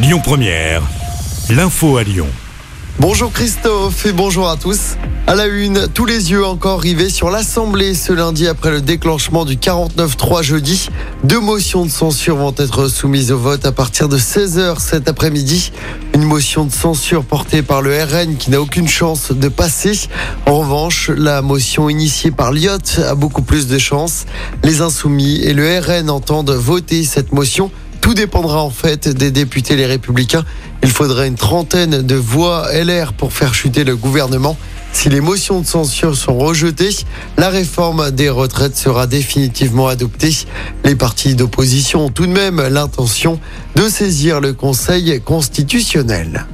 Lyon Première, l'info à Lyon. Bonjour Christophe et bonjour à tous. À la une, tous les yeux encore rivés sur l'Assemblée ce lundi après le déclenchement du 49-3 jeudi. Deux motions de censure vont être soumises au vote à partir de 16h cet après-midi. Une motion de censure portée par le RN qui n'a aucune chance de passer. En revanche, la motion initiée par Lyot a beaucoup plus de chances. Les insoumis et le RN entendent voter cette motion. Tout dépendra en fait des députés les républicains. Il faudrait une trentaine de voix LR pour faire chuter le gouvernement. Si les motions de censure sont rejetées, la réforme des retraites sera définitivement adoptée. Les partis d'opposition ont tout de même l'intention de saisir le Conseil constitutionnel.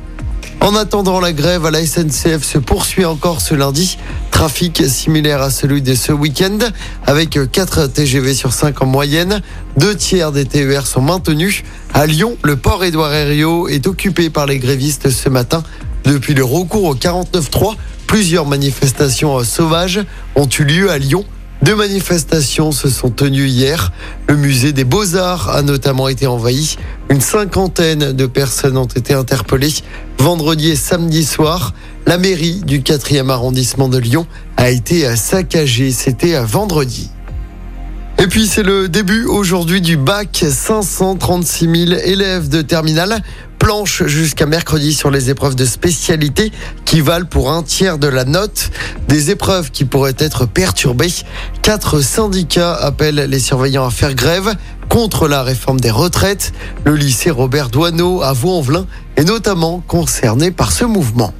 En attendant, la grève à la SNCF se poursuit encore ce lundi. Trafic similaire à celui de ce week-end, avec 4 TGV sur 5 en moyenne. Deux tiers des TER sont maintenus. À Lyon, le port Édouard Herriot est occupé par les grévistes ce matin. Depuis le recours au 49.3, plusieurs manifestations sauvages ont eu lieu à Lyon. Deux manifestations se sont tenues hier. Le musée des beaux-arts a notamment été envahi. Une cinquantaine de personnes ont été interpellées vendredi et samedi soir. La mairie du 4e arrondissement de Lyon a été saccagée. C'était vendredi. Et puis c'est le début aujourd'hui du bac. 536 000 élèves de terminale planche jusqu'à mercredi sur les épreuves de spécialité qui valent pour un tiers de la note. Des épreuves qui pourraient être perturbées. Quatre syndicats appellent les surveillants à faire grève contre la réforme des retraites. Le lycée Robert Doineau à Vaux-en-Velin est notamment concerné par ce mouvement.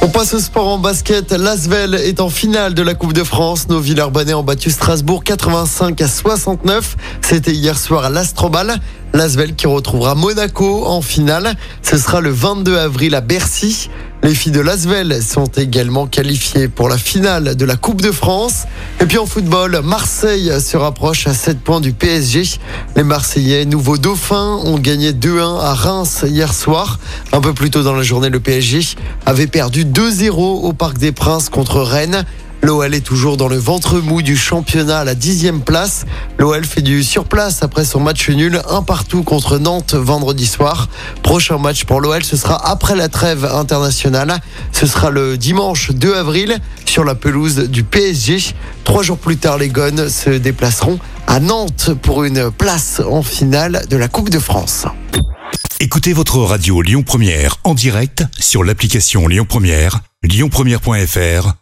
On passe au sport en basket. L'Asvel est en finale de la Coupe de France. Nos Villeurbanais ont battu Strasbourg 85 à 69. C'était hier soir à l'Astrobal. L'Asvel qui retrouvera Monaco en finale. Ce sera le 22 avril à Bercy. Les filles de Lasvel sont également qualifiées pour la finale de la Coupe de France. Et puis en football, Marseille se rapproche à 7 points du PSG. Les Marseillais, nouveaux dauphins, ont gagné 2-1 à Reims hier soir. Un peu plus tôt dans la journée, le PSG avait perdu 2-0 au Parc des Princes contre Rennes. L'OL est toujours dans le ventre mou du championnat à la dixième place. L'OL fait du surplace après son match nul, un partout contre Nantes vendredi soir. Prochain match pour l'OL, ce sera après la trêve internationale. Ce sera le dimanche 2 avril sur la pelouse du PSG. Trois jours plus tard, les Gones se déplaceront à Nantes pour une place en finale de la Coupe de France. Écoutez votre radio Lyon Première en direct sur l'application Lyon Première, lyonpremière.fr